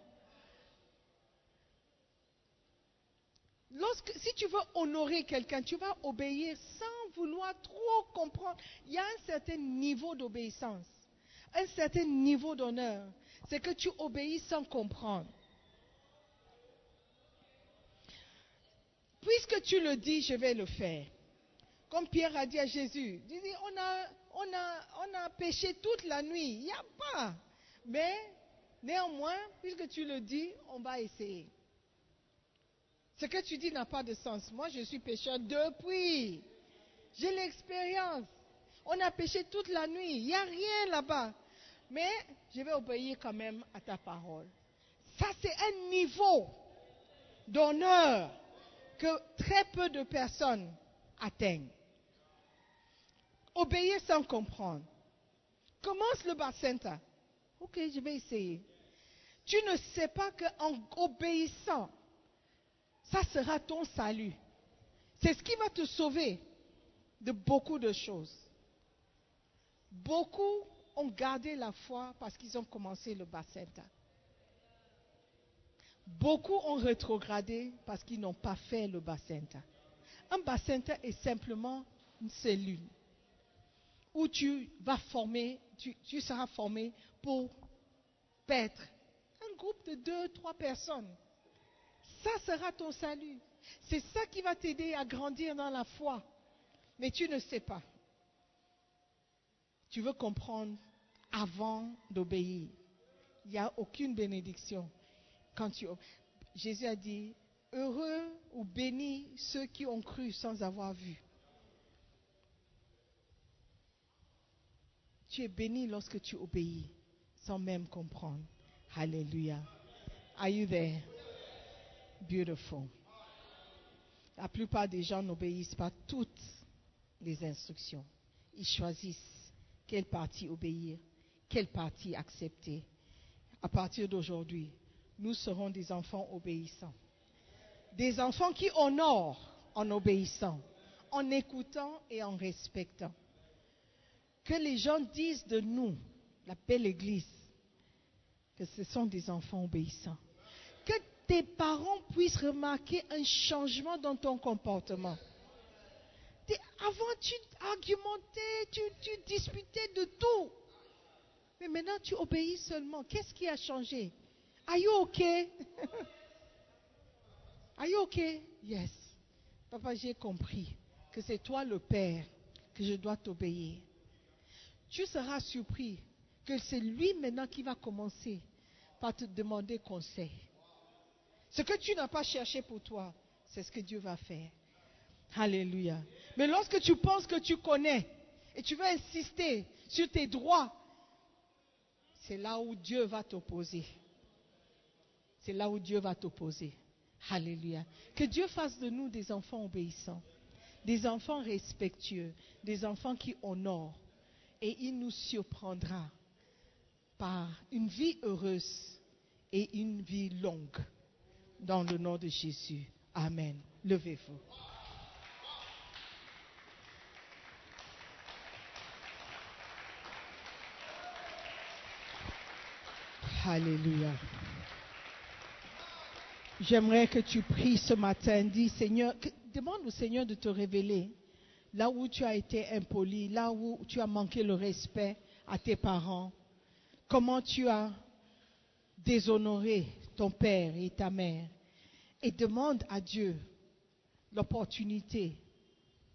Lorsque, si tu veux honorer quelqu'un, tu vas obéir sans vouloir trop comprendre. Il y a un certain niveau d'obéissance, un certain niveau d'honneur. C'est que tu obéis sans comprendre. Puisque tu le dis, je vais le faire. Comme Pierre a dit à Jésus, on, a, on, on a péché toute la nuit, il n'y a pas. Mais néanmoins, puisque tu le dis, on va essayer. Ce que tu dis n'a pas de sens. Moi, je suis pécheur depuis. J'ai l'expérience. On a péché toute la nuit. Il n'y a rien là-bas. Mais je vais obéir quand même à ta parole. Ça, c'est un niveau d'honneur que très peu de personnes atteignent. Obéir sans comprendre. Commence le bas-center. Ok, je vais essayer. Tu ne sais pas qu'en obéissant, ça sera ton salut. C'est ce qui va te sauver de beaucoup de choses. Beaucoup ont gardé la foi parce qu'ils ont commencé le bas-center. Beaucoup ont rétrogradé parce qu'ils n'ont pas fait le bas-center. Un bas-center est simplement une cellule où tu vas former, tu, seras formé pour paître groupe de deux, trois personnes. Ça sera ton salut. C'est ça qui va t'aider à grandir dans la foi. Mais tu ne sais pas. Tu veux comprendre avant d'obéir. Il n'y a aucune bénédiction. Quand tu... Jésus a dit, heureux ou bénis ceux qui ont cru sans avoir vu. Tu es béni lorsque tu obéis sans même comprendre. Alléluia. Are you there? Beautiful. La plupart des gens n'obéissent pas toutes les instructions. Ils choisissent quelle partie obéir, quelle partie accepter. À partir d'aujourd'hui, nous serons des enfants obéissants. Des enfants qui honorent en obéissant, en écoutant et en respectant. Que les gens disent de nous, la belle Église, que ce sont des enfants obéissants. Que tes parents puissent remarquer un changement dans ton comportement. Avant, tu argumentais, tu, disputais de tout. Mais maintenant, tu obéis seulement. Qu'est-ce qui a changé? Are you okay? Are you okay? Yes. Papa, j'ai compris que c'est toi le Père, que je dois t'obéir. Tu seras surpris que c'est lui maintenant qui va commencer par te demander conseil. Ce que tu n'as pas cherché pour toi, c'est ce que Dieu va faire. Alléluia. Mais lorsque tu penses que tu connais et tu veux insister sur tes droits, c'est là où Dieu va t'opposer. C'est là où Dieu va t'opposer. Alléluia. Que Dieu fasse de nous des enfants obéissants, des enfants respectueux, des enfants qui honorent. Et il nous surprendra une vie heureuse et une vie longue. Dans le nom de Jésus. Amen. Levez-vous. Alléluia. J'aimerais que tu pries ce matin. Dis, Seigneur, que- demande au Seigneur de te révéler là où tu as été impoli, là où tu as manqué le respect à tes parents, comment tu as déshonoré ton père et ta mère. Et demande à Dieu l'opportunité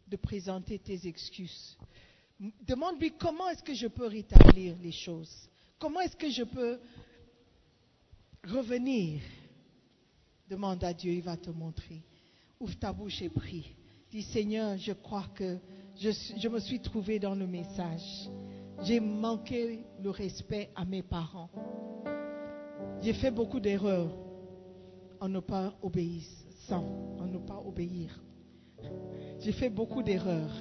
de présenter tes excuses. Demande-lui comment est-ce que je peux rétablir les choses. Comment est-ce que je peux revenir Demande à Dieu, il va te montrer. Ouvre ta bouche et prie. Dis Seigneur, je crois que je, je me suis trouvé dans le message. J'ai manqué le respect à mes parents. J'ai fait beaucoup d'erreurs en ne pas obéissant, en ne pas obéir. J'ai fait beaucoup d'erreurs.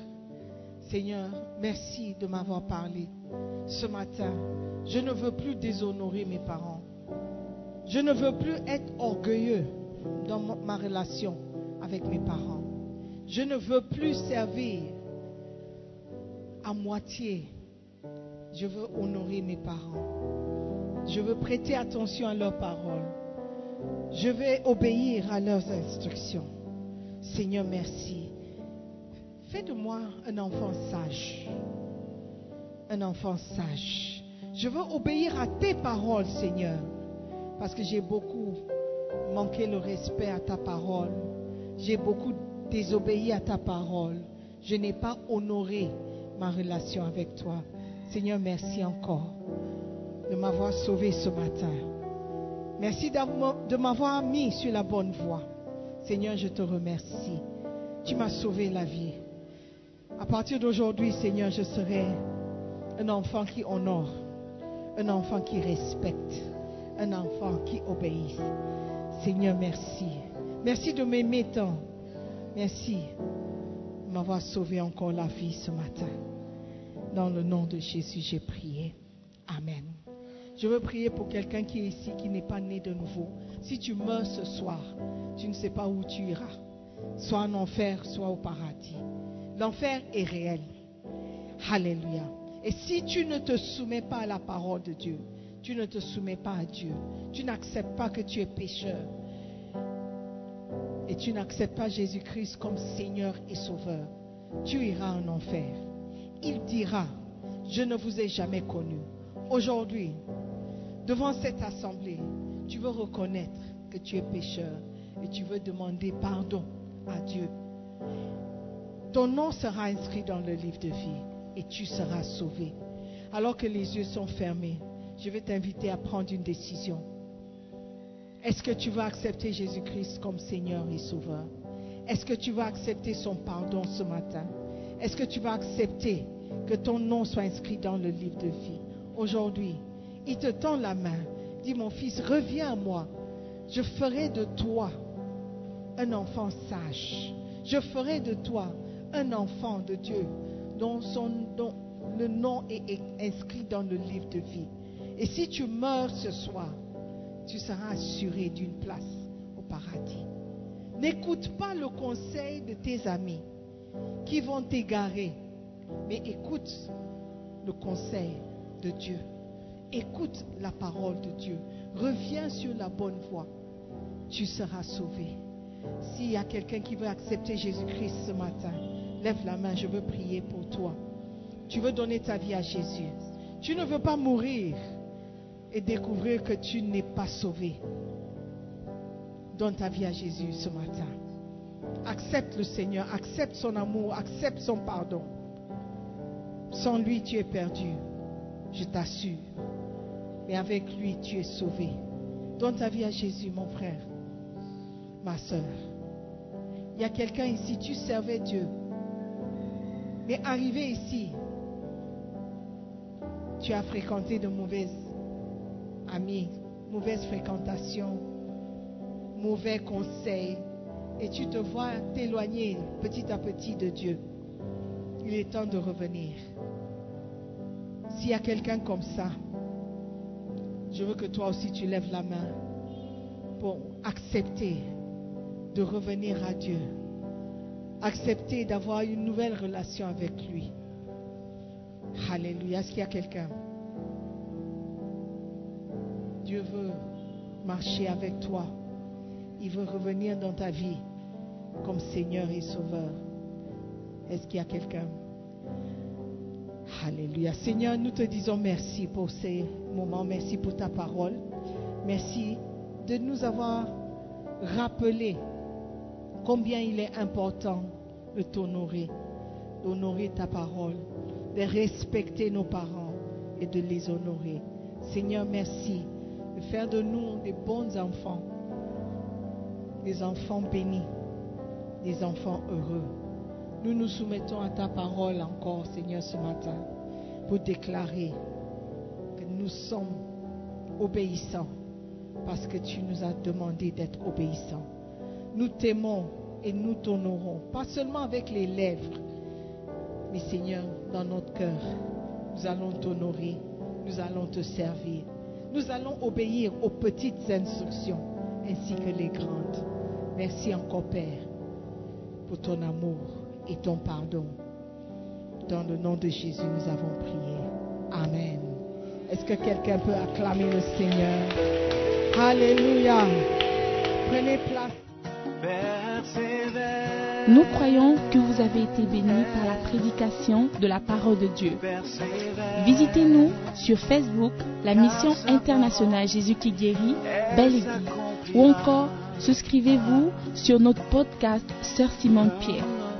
Seigneur, merci de m'avoir parlé ce matin. Je ne veux plus déshonorer mes parents. Je ne veux plus être orgueilleux dans ma relation avec mes parents. Je ne veux plus servir à moitié. Je veux honorer mes parents. Je veux prêter attention à leurs paroles. Je vais obéir à leurs instructions. Seigneur, merci. Fais de moi un enfant sage. Un enfant sage. Je veux obéir à tes paroles, Seigneur. Parce que j'ai beaucoup manqué le respect à ta parole. J'ai beaucoup désobéi à ta parole. Je n'ai pas honoré ma relation avec toi. Seigneur, merci encore de m'avoir sauvé ce matin. Merci de m'avoir mis sur la bonne voie. Seigneur, je te remercie. Tu m'as sauvé la vie. À partir d'aujourd'hui, Seigneur, je serai un enfant qui honore, un enfant qui respecte, un enfant qui obéit. Seigneur, merci. Merci de m'aimer tant. Merci de m'avoir sauvé encore la vie ce matin. Dans le nom de Jésus, j'ai prié. Amen. Je veux prier pour quelqu'un qui est ici, qui n'est pas né de nouveau. Si tu meurs ce soir, tu ne sais pas où tu iras. Soit en enfer, soit au paradis. L'enfer est réel. Alléluia. Et si tu ne te soumets pas à la parole de Dieu, tu ne te soumets pas à Dieu, tu n'acceptes pas que tu es pécheur, et tu n'acceptes pas Jésus-Christ comme Seigneur et Sauveur, tu iras en enfer. Dira, je ne vous ai jamais connu. Aujourd'hui, devant cette assemblée, tu veux reconnaître que tu es pécheur et tu veux demander pardon à Dieu. Ton nom sera inscrit dans le livre de vie et tu seras sauvé. Alors que les yeux sont fermés, je vais t'inviter à prendre une décision. Est-ce que tu vas accepter Jésus-Christ comme Seigneur et Sauveur? Est-ce que tu vas accepter son pardon ce matin? Est-ce que tu vas accepter que ton nom soit inscrit dans le livre de vie Aujourd'hui, il te tend la main. Dis mon fils, reviens à moi. Je ferai de toi un enfant sage. Je ferai de toi un enfant de Dieu dont, le nom est inscrit dans le livre de vie. Et si tu meurs ce soir, tu seras assuré d'une place au paradis. N'écoute pas le conseil de tes amis qui vont t'égarer, mais écoute le conseil de Dieu. Écoute la parole de Dieu. Reviens sur la bonne voie. Tu seras sauvé. S'il y a quelqu'un qui veut accepter Jésus-Christ ce matin, lève la main, je veux prier pour toi. Tu veux donner ta vie à Jésus. Tu ne veux pas mourir et découvrir que tu n'es pas sauvé. Donne ta vie à Jésus ce matin. Accepte le Seigneur, accepte son amour, accepte son pardon. Sans lui, tu es perdu, je t'assure. Mais avec lui, tu es sauvé. Donne ta vie à Jésus, mon frère, ma soeur. Il y a quelqu'un ici, tu servais Dieu. Mais arrivé ici, tu as fréquenté de mauvaises amis, mauvaise fréquentation, mauvais conseils, et tu te vois t'éloigner petit à petit de Dieu. Il est temps de revenir. S'il y a quelqu'un comme ça, je veux que toi aussi tu lèves la main pour accepter de revenir à Dieu. Accepter d'avoir une nouvelle relation avec lui. Alléluia. Est-ce qu'il y a quelqu'un? Dieu veut marcher avec toi. Il veut revenir dans ta vie comme Seigneur et Sauveur. Est-ce qu'il y a quelqu'un? Alléluia. Seigneur, nous te disons merci pour ces moments. Merci pour ta parole. Merci de nous avoir rappelé combien il est important de t'honorer, d'honorer ta parole, de respecter nos parents et de les honorer. Seigneur, merci de faire de nous des bons enfants, des enfants bénis, des enfants heureux. Nous nous soumettons à ta parole encore, Seigneur, ce matin, pour déclarer que nous sommes obéissants, parce que tu nous as demandé d'être obéissants. Nous t'aimons et nous t'honorons, pas seulement avec les lèvres, mais Seigneur, dans notre cœur, nous allons t'honorer, nous allons te servir. Nous allons obéir aux petites instructions ainsi que les grandes. Merci encore Père pour ton amour et ton pardon. Dans le nom de Jésus, nous avons prié. Amen. Est-ce que quelqu'un peut acclamer le Seigneur? Alléluia. Prenez place. Nous croyons que vous avez été bénis par la prédication de la parole de Dieu. Visitez-nous sur Facebook, la mission internationale Jésus qui guérit, Belle Église, ou encore souscrivez-vous sur notre podcast Sœur Simone Pierre